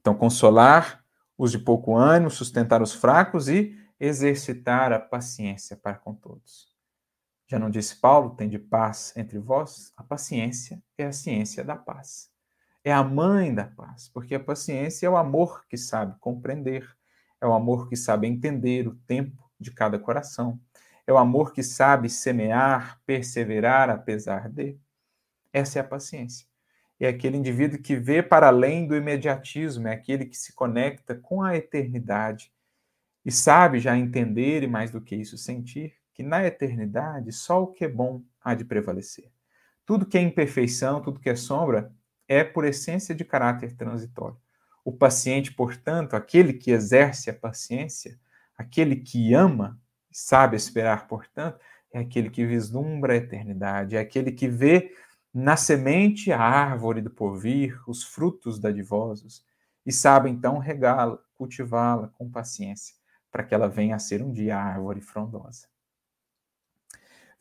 Então, consolar os de pouco ânimo, sustentar os fracos e exercitar a paciência para com todos. Já não disse Paulo, tem de paz entre vós? A paciência é a ciência da paz. É a mãe da paz, porque a paciência é o amor que sabe compreender, é o amor que sabe entender o tempo de cada coração. É o amor que sabe semear, perseverar apesar de. Essa é a paciência. É aquele indivíduo que vê para além do imediatismo, é aquele que se conecta com a eternidade e sabe já entender e mais do que isso sentir que na eternidade só o que é bom há de prevalecer. Tudo que é imperfeição, tudo que é sombra, é por essência de caráter transitório. O paciente, portanto, aquele que exerce a paciência, Aquele que ama, sabe esperar, portanto, é aquele que vislumbra a eternidade, é aquele que vê na semente a árvore do porvir, os frutos dadivosos, e sabe então regá-la, cultivá-la com paciência, para que ela venha a ser um dia árvore frondosa.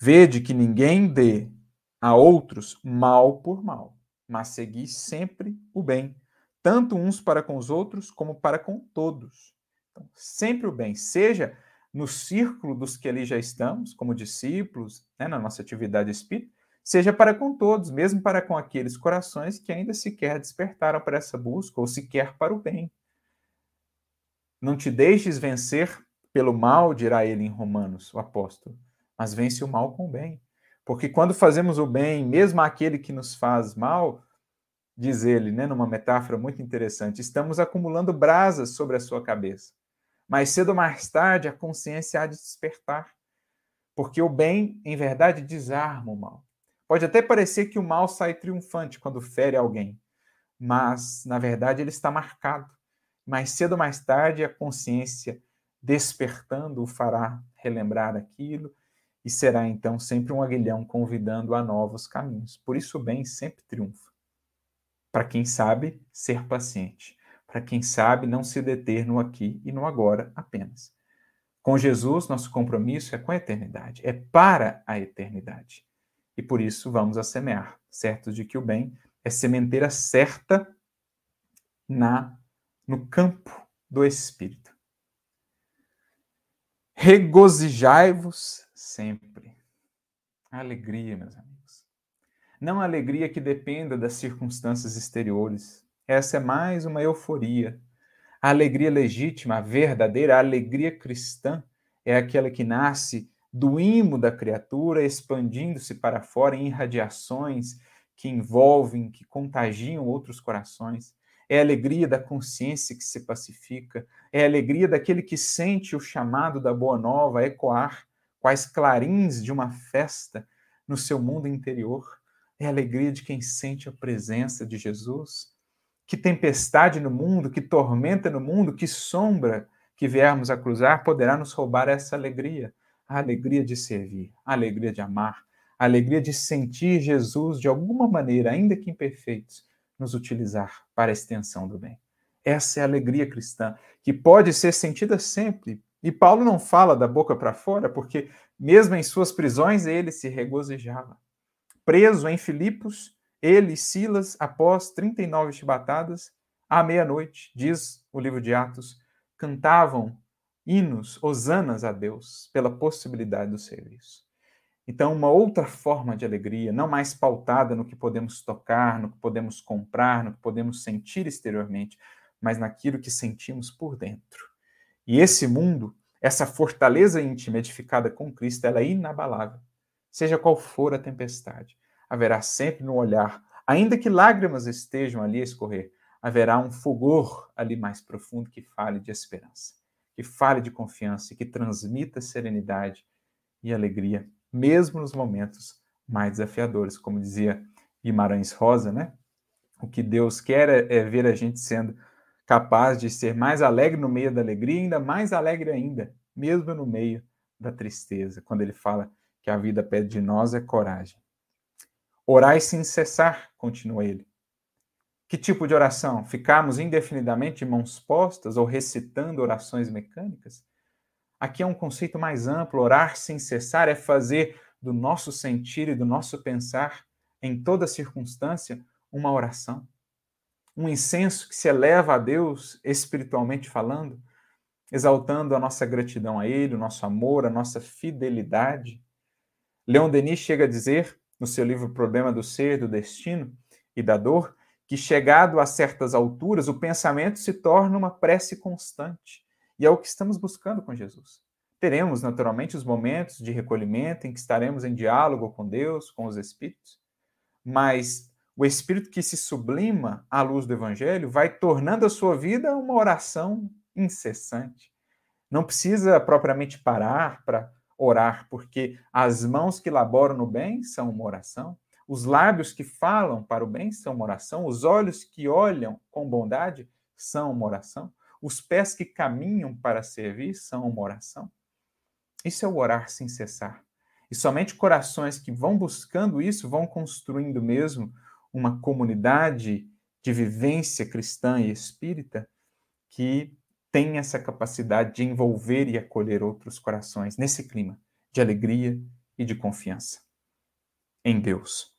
Vede que ninguém dê a outros mal por mal, mas segui sempre o bem, tanto uns para com os outros como para com todos. Então, sempre o bem, seja no círculo dos que ali já estamos, como discípulos, né, na nossa atividade espírita, seja para com todos, mesmo para com aqueles corações que ainda sequer despertaram para essa busca ou sequer para o bem. Não te deixes vencer pelo mal, dirá ele em Romanos, o apóstolo, mas vence o mal com o bem. Porque quando fazemos o bem, mesmo aquele que nos faz mal, diz ele, né, numa metáfora muito interessante, estamos acumulando brasas sobre a sua cabeça. Mais cedo ou mais tarde, a consciência há de despertar. Porque o bem, em verdade, desarma o mal. Pode até parecer que o mal sai triunfante quando fere alguém, mas, na verdade, ele está marcado. Mais cedo ou mais tarde, a consciência despertando o fará relembrar aquilo e será então sempre um aguilhão convidando a novos caminhos. Por isso o bem sempre triunfa. Para quem sabe ser paciente para quem sabe não se deter no aqui e no agora apenas. Com Jesus, nosso compromisso é com a eternidade, é para a eternidade. E por isso vamos a semear, certos de que o bem é sementeira certa na no campo do espírito. Regozijai-vos sempre. Alegria, meus amigos. Não alegria que dependa das circunstâncias exteriores, essa é mais uma euforia. A alegria legítima, a verdadeira a alegria cristã, é aquela que nasce do imo da criatura, expandindo-se para fora em irradiações que envolvem, que contagiam outros corações. É a alegria da consciência que se pacifica, é a alegria daquele que sente o chamado da boa nova ecoar, quais clarins de uma festa no seu mundo interior. É a alegria de quem sente a presença de Jesus. Que tempestade no mundo, que tormenta no mundo, que sombra que viermos a cruzar poderá nos roubar essa alegria, a alegria de servir, a alegria de amar, a alegria de sentir Jesus de alguma maneira, ainda que imperfeitos, nos utilizar para a extensão do bem. Essa é a alegria cristã, que pode ser sentida sempre. E Paulo não fala da boca para fora, porque mesmo em suas prisões ele se regozijava. Preso em Filipos, ele e Silas, após 39 chibatadas, à meia-noite, diz o livro de Atos, cantavam hinos, hosanas a Deus pela possibilidade do serviço. Então, uma outra forma de alegria, não mais pautada no que podemos tocar, no que podemos comprar, no que podemos sentir exteriormente, mas naquilo que sentimos por dentro. E esse mundo, essa fortaleza íntima edificada com Cristo, ela é inabalável. Seja qual for a tempestade, haverá sempre no olhar, ainda que lágrimas estejam ali a escorrer, haverá um fulgor ali mais profundo que fale de esperança, que fale de confiança e que transmita serenidade e alegria, mesmo nos momentos mais desafiadores, como dizia Guimarães Rosa, né? O que Deus quer é, é ver a gente sendo capaz de ser mais alegre no meio da alegria, ainda mais alegre ainda, mesmo no meio da tristeza, quando ele fala que a vida pede de nós é coragem. Orai sem cessar, continua ele. Que tipo de oração? Ficarmos indefinidamente de mãos postas ou recitando orações mecânicas? Aqui é um conceito mais amplo. Orar sem cessar é fazer do nosso sentir e do nosso pensar, em toda circunstância, uma oração. Um incenso que se eleva a Deus espiritualmente falando, exaltando a nossa gratidão a Ele, o nosso amor, a nossa fidelidade. Leon Denis chega a dizer, no seu livro Problema do Ser, do Destino e da Dor, que, chegado a certas alturas, o pensamento se torna uma prece constante. E é o que estamos buscando com Jesus. Teremos, naturalmente, os momentos de recolhimento em que estaremos em diálogo com Deus, com os Espíritos, mas o Espírito que se sublima à luz do Evangelho vai tornando a sua vida uma oração incessante. Não precisa propriamente parar para orar, porque as mãos que laboram no bem são uma oração. Os lábios que falam para o bem são uma oração, os olhos que olham com bondade são uma oração, os pés que caminham para servir são uma oração. Isso é o orar sem cessar. E somente corações que vão buscando isso vão construindo mesmo uma comunidade de vivência cristã e espírita que tem essa capacidade de envolver e acolher outros corações nesse clima de alegria e de confiança em Deus.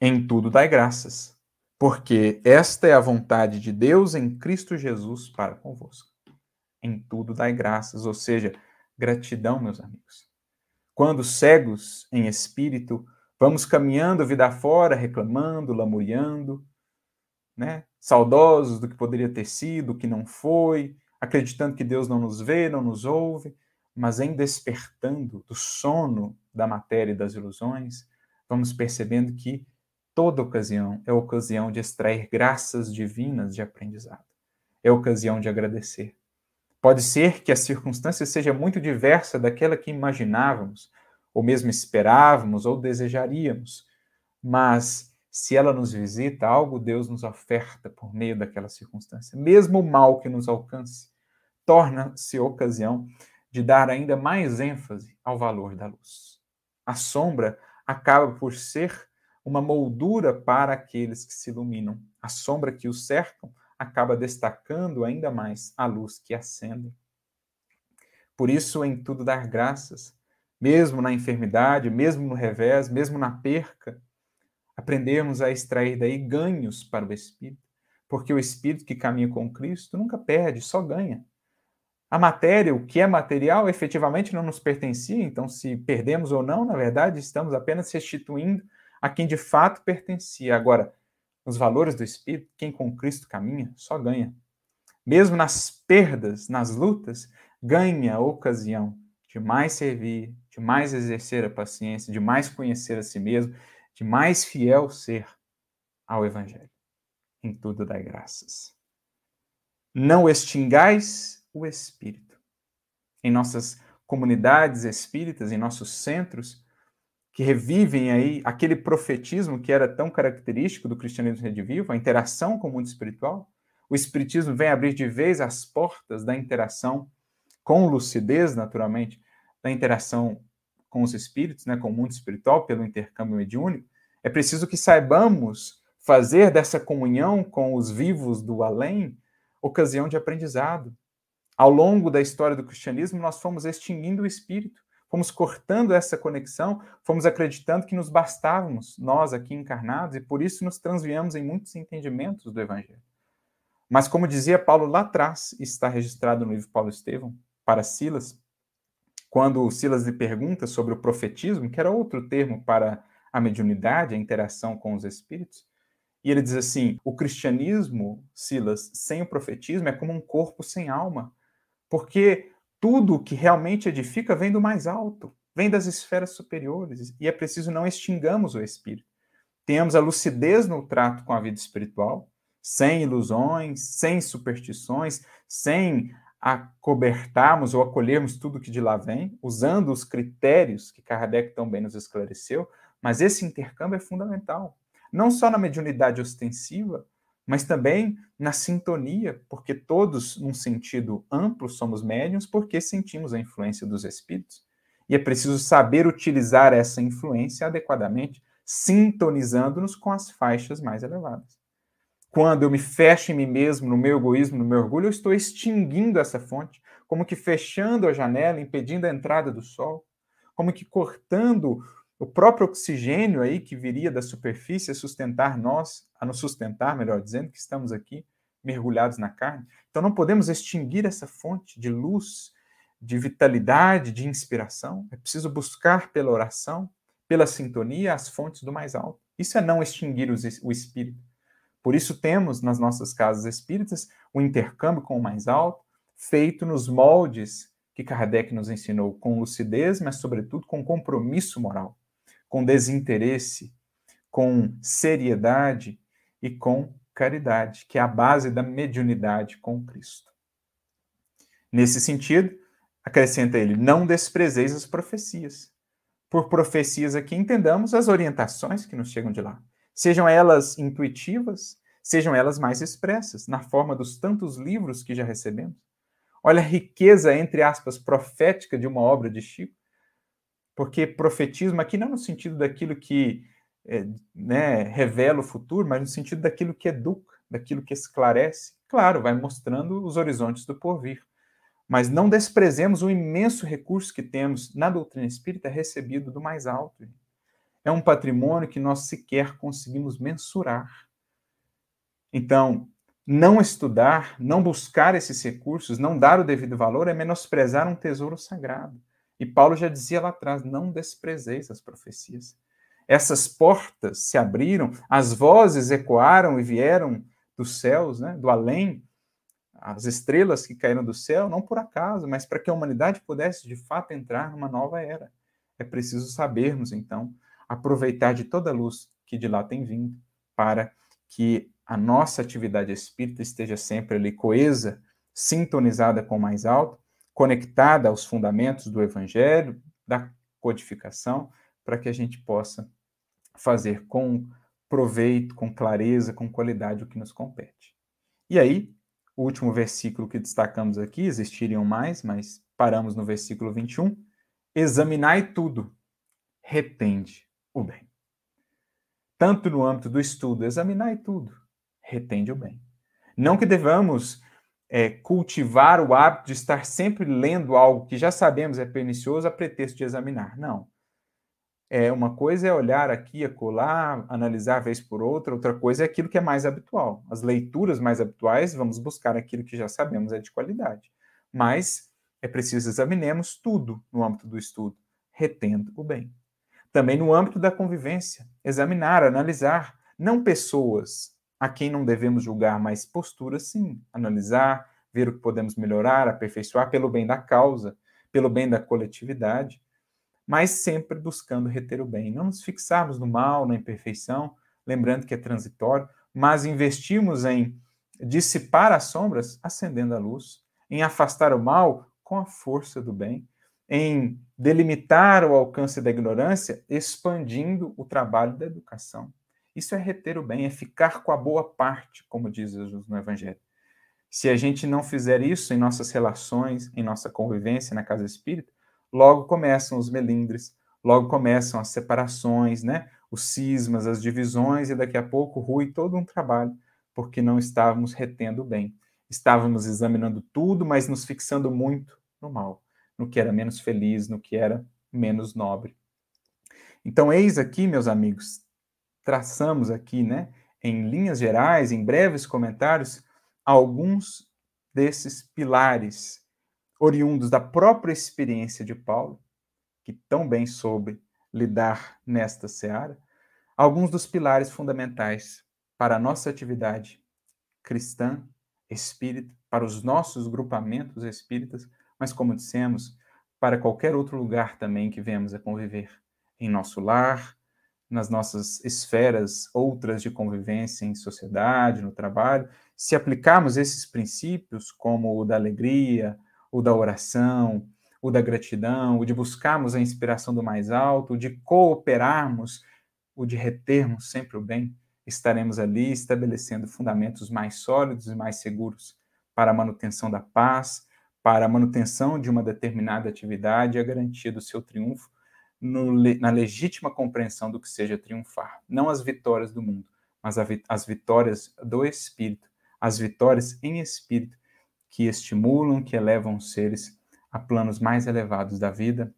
Em tudo dai graças, porque esta é a vontade de Deus em Cristo Jesus para convosco. Em tudo dai graças, ou seja, gratidão, meus amigos. Quando cegos em espírito, vamos caminhando vida fora, reclamando, lamuriando, né? saudosos do que poderia ter sido, que não foi, acreditando que Deus não nos vê, não nos ouve, mas em despertando do sono da matéria e das ilusões, vamos percebendo que Toda ocasião é ocasião de extrair graças divinas de aprendizado. É ocasião de agradecer. Pode ser que a circunstância seja muito diversa daquela que imaginávamos, ou mesmo esperávamos ou desejaríamos, mas se ela nos visita, algo Deus nos oferta por meio daquela circunstância. Mesmo o mal que nos alcance, torna-se ocasião de dar ainda mais ênfase ao valor da luz. A sombra acaba por ser uma moldura para aqueles que se iluminam. A sombra que os cercam acaba destacando ainda mais a luz que acende. Por isso, em tudo dar graças, mesmo na enfermidade, mesmo no revés, mesmo na perca, aprendemos a extrair daí ganhos para o espírito, porque o espírito que caminha com Cristo nunca perde, só ganha. A matéria, o que é material, efetivamente não nos pertencia, então se perdemos ou não, na verdade, estamos apenas restituindo a quem de fato pertencia. Agora, os valores do Espírito, quem com Cristo caminha, só ganha. Mesmo nas perdas, nas lutas, ganha a ocasião de mais servir, de mais exercer a paciência, de mais conhecer a si mesmo, de mais fiel ser ao Evangelho. Em tudo dai graças. Não extingais o Espírito. Em nossas comunidades espíritas, em nossos centros, que revivem aí aquele profetismo que era tão característico do cristianismo redivivo, a interação com o mundo espiritual. O espiritismo vem abrir de vez as portas da interação com lucidez, naturalmente, da interação com os espíritos, né, com o mundo espiritual, pelo intercâmbio mediúnico. É preciso que saibamos fazer dessa comunhão com os vivos do além ocasião de aprendizado. Ao longo da história do cristianismo, nós fomos extinguindo o espírito fomos cortando essa conexão, fomos acreditando que nos bastávamos, nós aqui encarnados, e por isso nos transviamos em muitos entendimentos do Evangelho. Mas, como dizia Paulo lá atrás, está registrado no livro Paulo Estevão, para Silas, quando Silas lhe pergunta sobre o profetismo, que era outro termo para a mediunidade, a interação com os espíritos, e ele diz assim: o cristianismo, Silas, sem o profetismo é como um corpo sem alma, porque tudo que realmente edifica vem do mais alto, vem das esferas superiores, e é preciso não extingamos o espírito. Tenhamos a lucidez no trato com a vida espiritual, sem ilusões, sem superstições, sem acobertarmos ou acolhermos tudo que de lá vem, usando os critérios que Kardec tão bem nos esclareceu, mas esse intercâmbio é fundamental. Não só na mediunidade ostensiva, mas também na sintonia, porque todos, num sentido amplo, somos médiums, porque sentimos a influência dos espíritos. E é preciso saber utilizar essa influência adequadamente, sintonizando-nos com as faixas mais elevadas. Quando eu me fecho em mim mesmo, no meu egoísmo, no meu orgulho, eu estou extinguindo essa fonte, como que fechando a janela, impedindo a entrada do sol, como que cortando o próprio oxigênio aí que viria da superfície a sustentar nós, a nos sustentar, melhor dizendo, que estamos aqui mergulhados na carne. Então não podemos extinguir essa fonte de luz, de vitalidade, de inspiração. É preciso buscar pela oração, pela sintonia, as fontes do mais alto. Isso é não extinguir o espírito. Por isso temos nas nossas casas espíritas o intercâmbio com o mais alto, feito nos moldes que Kardec nos ensinou com lucidez, mas sobretudo com compromisso moral com desinteresse, com seriedade e com caridade, que é a base da mediunidade com Cristo. Nesse sentido, acrescenta ele: não desprezeis as profecias. Por profecias aqui entendamos as orientações que nos chegam de lá, sejam elas intuitivas, sejam elas mais expressas, na forma dos tantos livros que já recebemos. Olha a riqueza, entre aspas, profética de uma obra de Chico, porque profetismo aqui não no sentido daquilo que é, né, revela o futuro, mas no sentido daquilo que educa, daquilo que esclarece. Claro, vai mostrando os horizontes do porvir. Mas não desprezemos o imenso recurso que temos na doutrina espírita recebido do mais alto. É um patrimônio que nós sequer conseguimos mensurar. Então, não estudar, não buscar esses recursos, não dar o devido valor é menosprezar um tesouro sagrado. E Paulo já dizia lá atrás: não desprezeis as profecias. Essas portas se abriram, as vozes ecoaram e vieram dos céus, né, do além, as estrelas que caíram do céu, não por acaso, mas para que a humanidade pudesse de fato entrar numa nova era. É preciso sabermos, então, aproveitar de toda a luz que de lá tem vindo, para que a nossa atividade espírita esteja sempre ali coesa, sintonizada com o mais alto, conectada aos fundamentos do Evangelho, da codificação, para que a gente possa fazer com proveito, com clareza, com qualidade o que nos compete. E aí, o último versículo que destacamos aqui, existiriam mais, mas paramos no versículo 21. Examinai tudo, retende o bem. Tanto no âmbito do estudo, examinai tudo, retende o bem. Não que devamos é, cultivar o hábito de estar sempre lendo algo que já sabemos é pernicioso a pretexto de examinar. Não. É, uma coisa é olhar aqui, acolá, analisar vez por outra, outra coisa é aquilo que é mais habitual. As leituras mais habituais, vamos buscar aquilo que já sabemos é de qualidade. Mas é preciso examinemos tudo no âmbito do estudo, retendo o bem. Também no âmbito da convivência, examinar, analisar, não pessoas, a quem não devemos julgar, mas posturas sim, analisar, ver o que podemos melhorar, aperfeiçoar pelo bem da causa, pelo bem da coletividade, mas sempre buscando reter o bem. Não nos fixarmos no mal, na imperfeição, lembrando que é transitório, mas investirmos em dissipar as sombras, acendendo a luz, em afastar o mal com a força do bem, em delimitar o alcance da ignorância, expandindo o trabalho da educação. Isso é reter o bem, é ficar com a boa parte, como diz Jesus no Evangelho. Se a gente não fizer isso em nossas relações, em nossa convivência na casa espírita, logo começam os melindres, logo começam as separações, né? os cismas, as divisões, e daqui a pouco rui todo um trabalho, porque não estávamos retendo o bem. Estávamos examinando tudo, mas nos fixando muito no mal, no que era menos feliz, no que era menos nobre. Então, eis aqui, meus amigos, traçamos aqui, né, em linhas gerais, em breves comentários, alguns desses pilares oriundos da própria experiência de Paulo, que tão bem soube lidar nesta seara, alguns dos pilares fundamentais para a nossa atividade cristã, espírita, para os nossos grupamentos espíritas, mas como dissemos, para qualquer outro lugar também que venhamos a conviver, em nosso lar, nas nossas esferas outras de convivência em sociedade, no trabalho, se aplicarmos esses princípios, como o da alegria, o da oração, o da gratidão, o de buscarmos a inspiração do mais alto, o de cooperarmos, o de retermos sempre o bem, estaremos ali estabelecendo fundamentos mais sólidos e mais seguros para a manutenção da paz, para a manutenção de uma determinada atividade e a garantia do seu triunfo no, na legítima compreensão do que seja triunfar. Não as vitórias do mundo, mas as vitórias do espírito, as vitórias em espírito que estimulam, que elevam os seres a planos mais elevados da vida,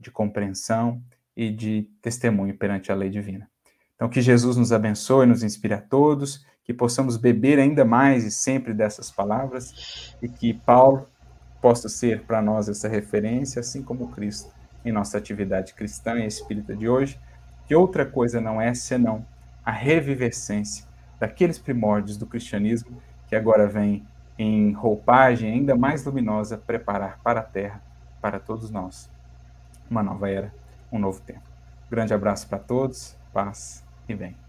de compreensão e de testemunho perante a lei divina. Então, que Jesus nos abençoe, nos inspire a todos, que possamos beber ainda mais e sempre dessas palavras e que Paulo possa ser para nós essa referência, assim como Cristo em nossa atividade cristã e espírita de hoje, que outra coisa não é senão a revivescência daqueles primórdios do cristianismo que agora vem em roupagem ainda mais luminosa preparar para a terra, para todos nós, uma nova era, um novo tempo. Grande abraço para todos, paz e bem.